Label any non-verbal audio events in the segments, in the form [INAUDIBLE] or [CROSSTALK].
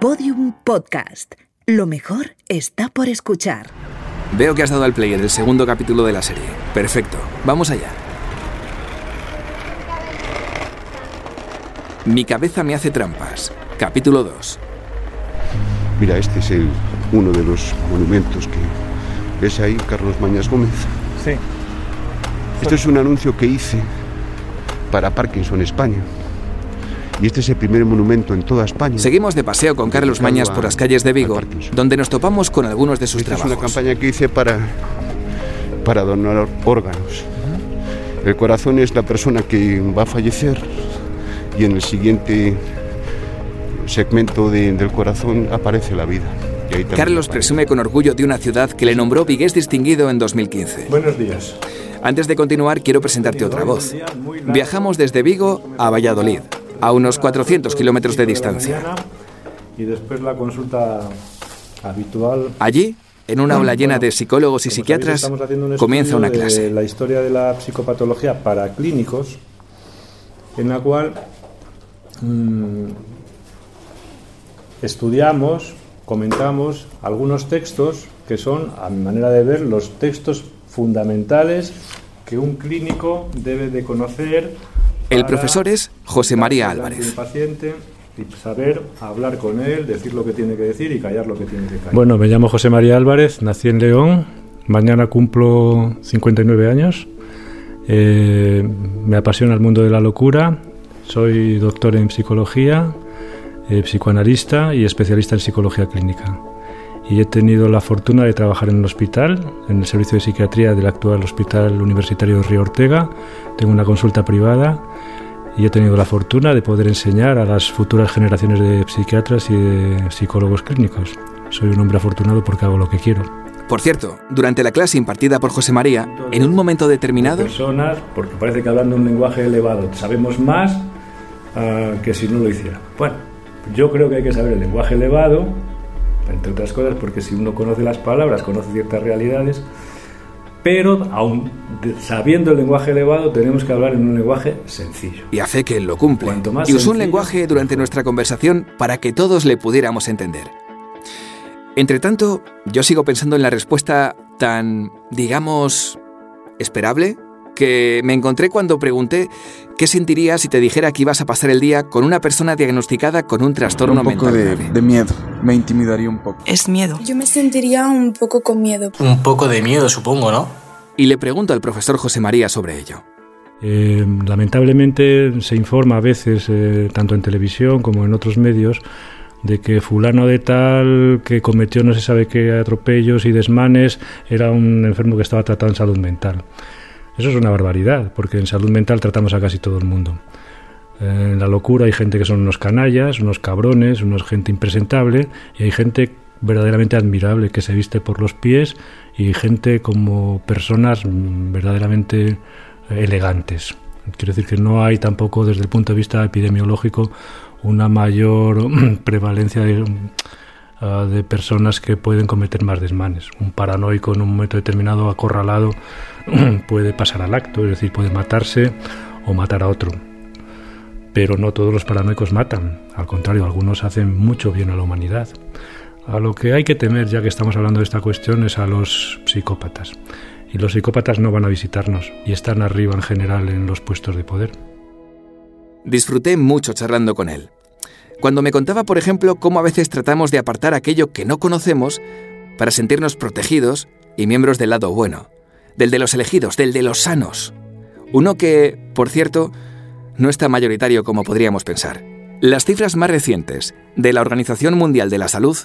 Podium Podcast. Lo mejor está por escuchar. Veo que has dado al play en el segundo capítulo de la serie. Perfecto, vamos allá. Mi cabeza me hace trampas. Capítulo 2. Mira, este es el, uno de los monumentos que ves ahí, Carlos Mañas Gómez. Sí. Esto es un anuncio que hice para Parkinson España. Y este es el primer monumento en toda España. Seguimos de paseo con Carlos Mañas por las calles de Vigo, donde nos topamos con algunos de sus Esta es trabajos. una campaña que hice para, para donar órganos. El corazón es la persona que va a fallecer y en el siguiente segmento de- del corazón aparece la vida. Y ahí también Carlos presume con orgullo de una ciudad que le nombró Vigués Distinguido en 2015. Buenos días. Antes de continuar, quiero presentarte otra voz. Viajamos desde Vigo a Valladolid, a unos 400 kilómetros de distancia. Y después la consulta habitual. Allí, en una aula llena de psicólogos y psiquiatras, comienza una clase. La historia de la psicopatología para clínicos, en la cual mm, estudiamos, comentamos algunos textos que son, a mi manera de ver, los textos fundamentales que un clínico debe de conocer. El profesor es José María Álvarez. un paciente y saber hablar con él, decir lo que tiene que decir y callar lo que tiene que callar. Bueno, me llamo José María Álvarez, nací en León, mañana cumplo 59 años, Eh, me apasiona el mundo de la locura, soy doctor en psicología, eh, psicoanalista y especialista en psicología clínica. Y he tenido la fortuna de trabajar en un hospital, en el servicio de psiquiatría del actual Hospital Universitario de Río Ortega. Tengo una consulta privada y he tenido la fortuna de poder enseñar a las futuras generaciones de psiquiatras y de psicólogos clínicos. Soy un hombre afortunado porque hago lo que quiero. Por cierto, durante la clase impartida por José María, en un momento determinado, personas, porque parece que hablando un lenguaje elevado sabemos más ah, que si no lo hiciera. Bueno, yo creo que hay que saber el lenguaje elevado, entre otras cosas, porque si uno conoce las palabras, conoce ciertas realidades, pero aún de- sabiendo el lenguaje elevado, tenemos que hablar en un lenguaje sencillo. y hace que lo cumple, Cuanto más y usó un lenguaje durante nuestra conversación para que todos le pudiéramos entender. Entre tanto, yo sigo pensando en la respuesta tan, digamos, esperable que me encontré cuando pregunté qué sentirías si te dijera que ibas a pasar el día con una persona diagnosticada con un trastorno un poco mental de, grave. de miedo. Me intimidaría un poco. Es miedo. Yo me sentiría un poco con miedo. Un poco de miedo, supongo, ¿no? Y le pregunto al profesor José María sobre ello. Eh, lamentablemente se informa a veces, eh, tanto en televisión como en otros medios, de que fulano de tal que cometió no se sabe qué atropellos y desmanes era un enfermo que estaba tratado en salud mental. Eso es una barbaridad, porque en salud mental tratamos a casi todo el mundo. Eh, En la locura hay gente que son unos canallas, unos cabrones, unos gente impresentable, y hay gente verdaderamente admirable que se viste por los pies y gente como personas mm, verdaderamente elegantes. Quiero decir que no hay tampoco desde el punto de vista epidemiológico una mayor prevalencia de, de personas que pueden cometer más desmanes. Un paranoico en un momento determinado acorralado [CLEARS THROAT] puede pasar al acto, es decir, puede matarse o matar a otro. Pero no todos los paranoicos matan, al contrario, algunos hacen mucho bien a la humanidad. A lo que hay que temer, ya que estamos hablando de esta cuestión, es a los psicópatas. Y los psicópatas no van a visitarnos y están arriba en general en los puestos de poder. Disfruté mucho charlando con él. Cuando me contaba, por ejemplo, cómo a veces tratamos de apartar aquello que no conocemos para sentirnos protegidos y miembros del lado bueno, del de los elegidos, del de los sanos. Uno que, por cierto, no es tan mayoritario como podríamos pensar. Las cifras más recientes de la Organización Mundial de la Salud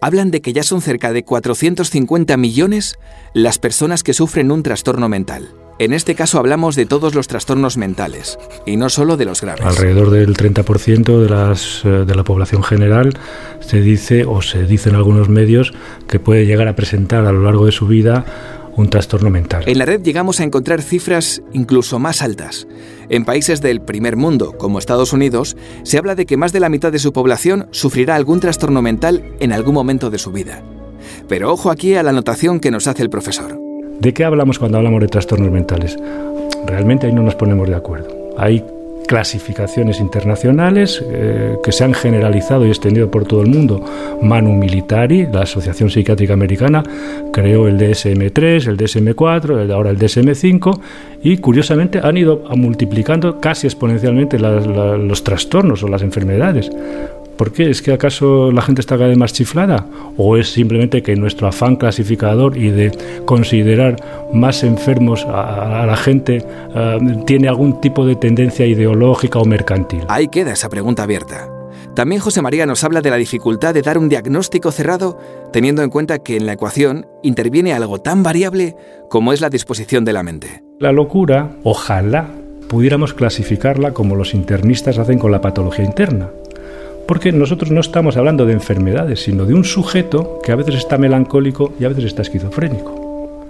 hablan de que ya son cerca de 450 millones las personas que sufren un trastorno mental. En este caso hablamos de todos los trastornos mentales, y no solo de los graves. Alrededor del 30% de, las, eh, de la población general se dice, o se dice en algunos medios, que puede llegar a presentar a lo largo de su vida un trastorno mental. En la red llegamos a encontrar cifras incluso más altas. En países del primer mundo, como Estados Unidos, se habla de que más de la mitad de su población sufrirá algún trastorno mental en algún momento de su vida. Pero ojo aquí a la anotación que nos hace el profesor. ¿De qué hablamos cuando hablamos de trastornos mentales? Realmente ahí no nos ponemos de acuerdo. Hay clasificaciones internacionales eh, que se han generalizado y extendido por todo el mundo. Manu Militari, la Asociación Psiquiátrica Americana, creó el DSM-3, el DSM-4, ahora el DSM-5 y curiosamente han ido multiplicando casi exponencialmente los trastornos o las enfermedades. ¿Por qué? ¿Es que acaso la gente está cada vez más chiflada? ¿O es simplemente que nuestro afán clasificador y de considerar más enfermos a, la gente eh, tiene algún tipo de tendencia ideológica o mercantil? Ahí queda esa pregunta abierta. También José María nos habla de la dificultad de dar un diagnóstico cerrado teniendo en cuenta que en la ecuación interviene algo tan variable como es la disposición de la mente. La locura, ojalá pudiéramos clasificarla como los internistas hacen con la patología interna porque nosotros no estamos hablando de enfermedades, sino de un sujeto que a veces está melancólico y a veces está esquizofrénico.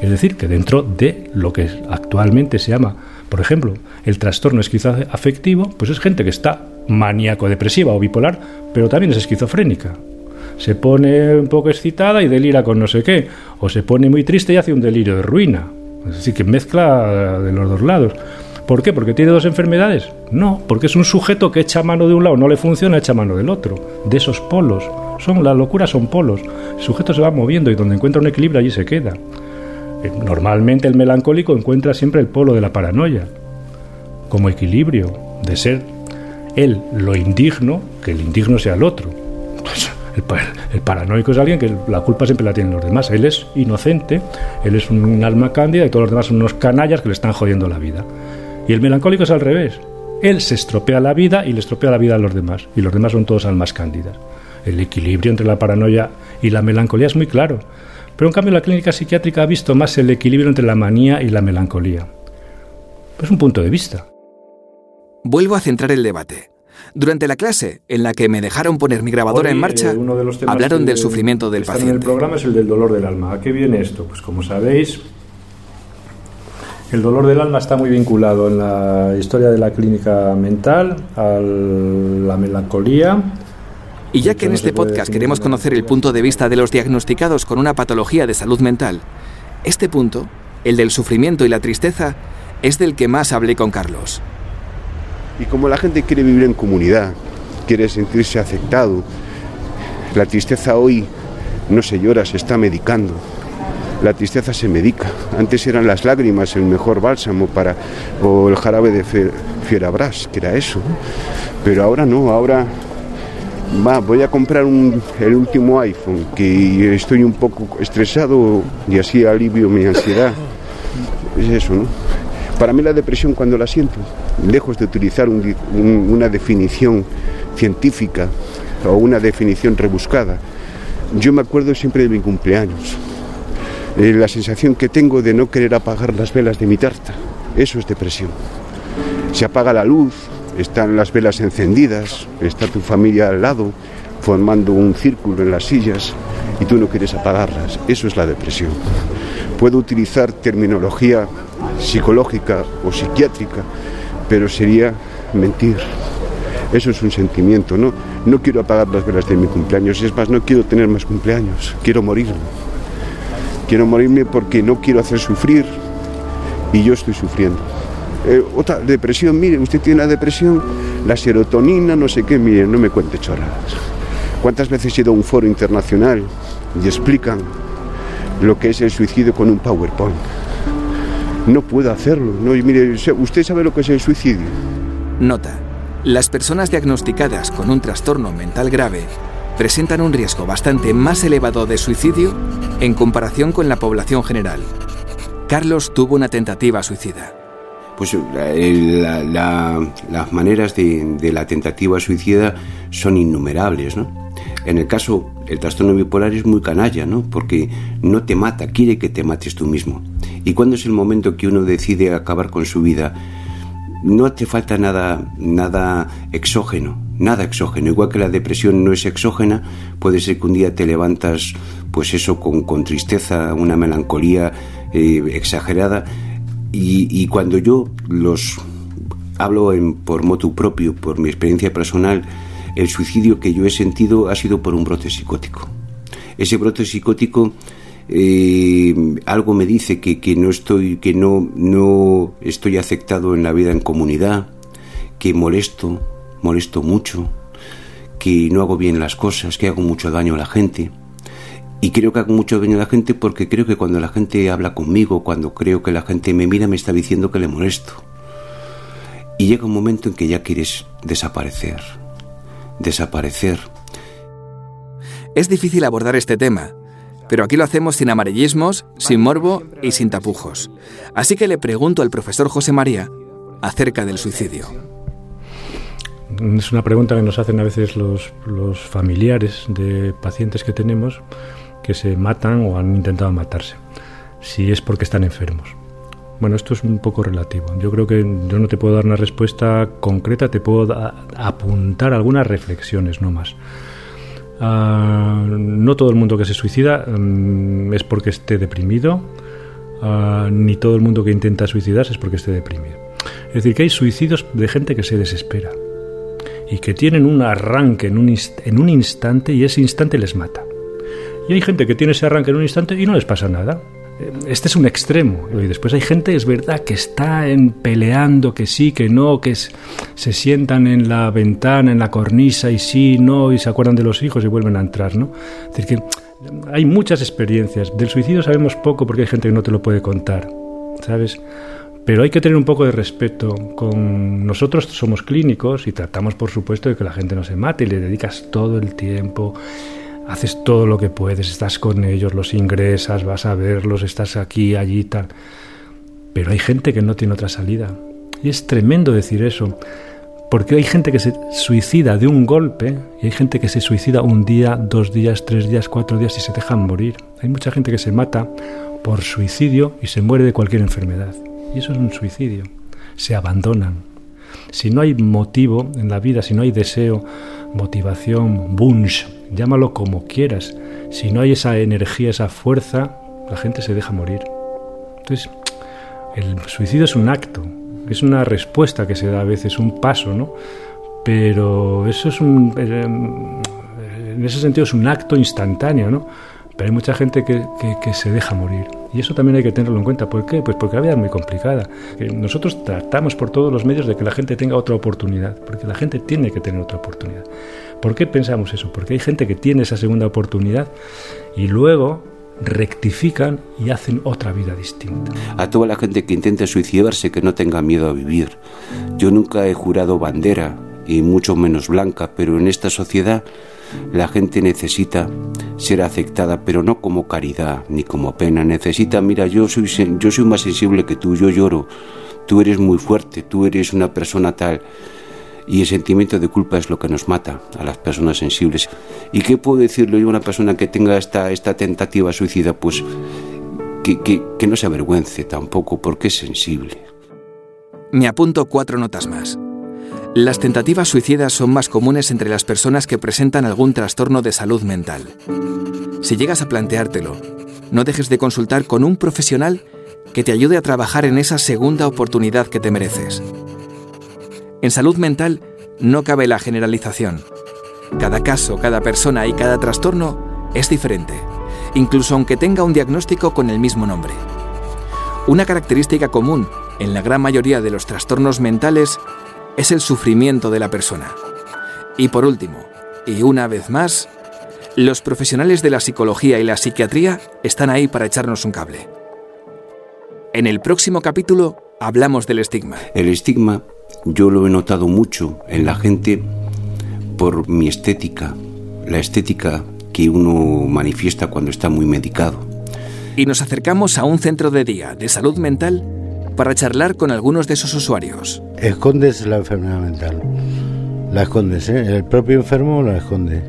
Es decir, que dentro de lo que actualmente se llama, por ejemplo, el trastorno esquizoafectivo, pues es gente que está maníaco-depresiva o bipolar, pero también es esquizofrénica. Se pone un poco excitada y delira con no sé qué, o se pone muy triste y hace un delirio de ruina. Es decir, que mezcla de los dos lados. ¿Por qué? ¿Porque tiene dos enfermedades? No, porque es un sujeto que echa mano de un lado, no le funciona, echa mano del otro. De esos polos. Son, la locura son polos. El sujeto se va moviendo y donde encuentra un equilibrio allí se queda. Eh, normalmente el melancólico encuentra siempre el polo de la paranoia, como equilibrio, de ser él lo indigno, que el indigno sea el otro. El, el, paranoico es alguien que la culpa siempre la tienen los demás. Él es inocente, él es un alma cándida y todos los demás son unos canallas que le están jodiendo la vida. Y el melancólico es al revés. Él se estropea la vida y le estropea la vida a los demás. Y los demás son todos almas cándidas. El equilibrio entre la paranoia y la melancolía es muy claro. Pero en cambio la clínica psiquiátrica ha visto más el equilibrio entre la manía y la melancolía. Es un punto de vista. Vuelvo a centrar el debate. Durante la clase, en la que me dejaron poner mi grabadora en marcha, eh, hablaron del sufrimiento del paciente. En el programa es el del dolor del alma. ¿A qué viene esto? Pues como sabéis, el dolor del alma está muy vinculado en la historia de la clínica mental a la melancolía. Y ya que en este podcast queremos conocer el punto de vista de los diagnosticados con una patología de salud mental, este punto, el del sufrimiento y la tristeza, es del que más hablé con Carlos. Y como la gente quiere vivir en comunidad, quiere sentirse aceptado, la tristeza hoy no se llora, se está medicando la tristeza se medica. Antes eran las lágrimas el mejor bálsamo para, o el jarabe de fierabras, que era eso. Pero ahora no, ahora va, voy a comprar el último iPhone, que estoy un poco estresado y así alivio mi ansiedad. Es eso, ¿no? Para mí la depresión cuando la siento, lejos de utilizar una definición científica o una definición rebuscada, yo me acuerdo siempre de mi cumpleaños. Eh, la sensación que tengo de no querer apagar las velas de mi tarta. Eso es depresión. Se apaga la luz, están las velas encendidas, está tu familia al lado, formando un círculo en las sillas y tú no quieres apagarlas. Eso es la depresión. Puedo utilizar terminología psicológica o psiquiátrica, pero sería mentir. Eso es un sentimiento, ¿no? No quiero apagar las velas de mi cumpleaños, es más, no quiero tener más cumpleaños, quiero morir. Quiero morirme porque no quiero hacer sufrir y yo estoy sufriendo. Eh, otra depresión, mire, usted tiene una depresión, la serotonina, no sé qué, mire, no me cuente chorradas. ¿Cuántas veces he ido a un foro internacional y explican lo que es el suicidio con un PowerPoint? No puedo hacerlo. No, mire, ¿usted sabe lo que es el suicidio? Nota. Las personas diagnosticadas con un trastorno mental grave presentan un riesgo bastante más elevado de suicidio en comparación con la población general. Carlos tuvo una tentativa suicida. Pues eh, las maneras de, la tentativa suicida son innumerables, ¿no? En el caso, el trastorno bipolar es muy canalla, ¿no? Porque no te mata, quiere que te mates tú mismo. Y cuando es el momento que uno decide acabar con su vida, no te falta nada, nada exógeno, nada exógeno. Igual que la depresión no es exógena, puede ser que un día te levantas, pues eso, con, con tristeza, una melancolía eh, exagerada. Y, cuando yo los hablo en, por motu propio, por mi experiencia personal, el suicidio que yo he sentido ha sido por un brote psicótico. Ese brote psicótico eh, algo me dice que, que, no estoy que no, no estoy aceptado en la vida en comunidad que molesto, molesto mucho, que no hago bien las cosas, que hago mucho daño a la gente. Y creo que hago mucho daño a la gente porque creo que cuando la gente habla conmigo, cuando creo que la gente me mira, me está diciendo que le molesto. Y llega un momento en que ya quieres desaparecer. Desaparecer. Es difícil abordar este tema, pero aquí lo hacemos sin amarillismos, sin morbo y sin tapujos. Así que le pregunto al profesor José María acerca del suicidio. Es una pregunta que nos hacen a veces los, familiares de pacientes que tenemos que se matan o han intentado matarse, si es porque están enfermos. Bueno, esto es un poco relativo. Yo creo que yo no te puedo dar una respuesta concreta, te puedo apuntar algunas reflexiones, no más. Ah, no todo el mundo que se suicida mm, es porque esté deprimido, ah, ni todo el mundo que intenta suicidarse es porque esté deprimido. Es decir, que hay suicidios de gente que se desespera y que tienen un arranque en un, en un instante y ese instante les mata. Y hay gente que tiene ese arranque en un instante y no les pasa nada. Este es un extremo. Y después hay gente, es verdad, que está en peleando, que sí, que no, que se sientan en la ventana, en la cornisa y sí, no, y se acuerdan de los hijos y vuelven a entrar, ¿no? Es decir, que hay muchas experiencias. Del suicidio sabemos poco porque hay gente que no te lo puede contar, ¿sabes? Pero hay que tener un poco de respeto. Con nosotros somos clínicos y tratamos, por supuesto, de que la gente no se mate y le dedicas todo el tiempo haces todo lo que puedes, estás con ellos, los ingresas, vas a verlos, estás aquí, allí, tal. Pero hay gente que no tiene otra salida. Y es tremendo decir eso, porque hay gente que se suicida de un golpe y hay gente que se suicida un día, dos días, tres días, cuatro días y se dejan morir. Hay mucha gente que se mata por suicidio y se muere de cualquier enfermedad. Y eso es un suicidio. Se abandonan. Si no hay motivo en la vida, si no hay deseo, motivación, bunch, llámalo como quieras. Si no hay esa energía, esa fuerza, la gente se deja morir. Entonces, el suicidio es un acto, es una respuesta que se da a veces, un paso, ¿no? Pero eso es un. Eh, en ese sentido es un acto instantáneo, ¿no? Pero hay mucha gente que, que, se deja morir. Y eso también hay que tenerlo en cuenta. ¿Por qué? Pues porque la vida es muy complicada. Nosotros tratamos por todos los medios de que la gente tenga otra oportunidad, porque la gente tiene que tener otra oportunidad. ¿Por qué pensamos eso? Porque hay gente que tiene esa segunda oportunidad y luego rectifican y hacen otra vida distinta. A toda la gente que intenta suicidarse que no tenga miedo a vivir. Yo nunca he jurado bandera y mucho menos blanca, pero en esta sociedad la gente necesita ser aceptada, pero no como caridad ni como pena. Necesita, mira, yo soy, yo soy más sensible que tú, yo lloro, tú eres muy fuerte, tú eres una persona tal. Y el sentimiento de culpa es lo que nos mata a las personas sensibles. ¿Y qué puedo decirle yo a una persona que tenga esta, esta tentativa suicida? Pues que, que, que no se avergüence tampoco, porque es sensible. Me apunto cuatro notas más. Las tentativas suicidas son más comunes entre las personas que presentan algún trastorno de salud mental. Si llegas a planteártelo, no dejes de consultar con un profesional que te ayude a trabajar en esa segunda oportunidad que te mereces. En salud mental no cabe la generalización. Cada caso, cada persona y cada trastorno es diferente, incluso aunque tenga un diagnóstico con el mismo nombre. Una característica común en la gran mayoría de los trastornos mentales es el sufrimiento de la persona. Y por último, y una vez más, los profesionales de la psicología y la psiquiatría están ahí para echarnos un cable. En el próximo capítulo hablamos del estigma. El estigma yo lo he notado mucho en la gente por mi estética, la estética que uno manifiesta cuando está muy medicado. Y nos acercamos a un centro de día de salud mental para charlar con algunos de sus usuarios. Escondes la enfermedad mental. La escondes, ¿eh? El propio enfermo la esconde.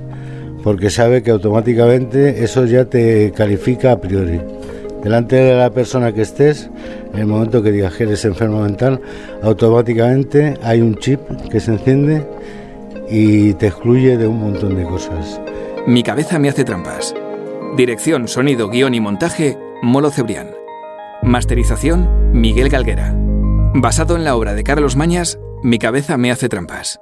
Porque sabe que automáticamente eso ya te califica a priori. Delante de la persona que estés, en el momento que digas que eres enfermo mental, automáticamente hay un chip que se enciende y te excluye de un montón de cosas. Mi cabeza me hace trampas. Dirección, sonido, guion y montaje, Molo Cebrián. Masterización, Miguel Galguera. Basado en la obra de Carlos Mañas, Mi cabeza me hace trampas.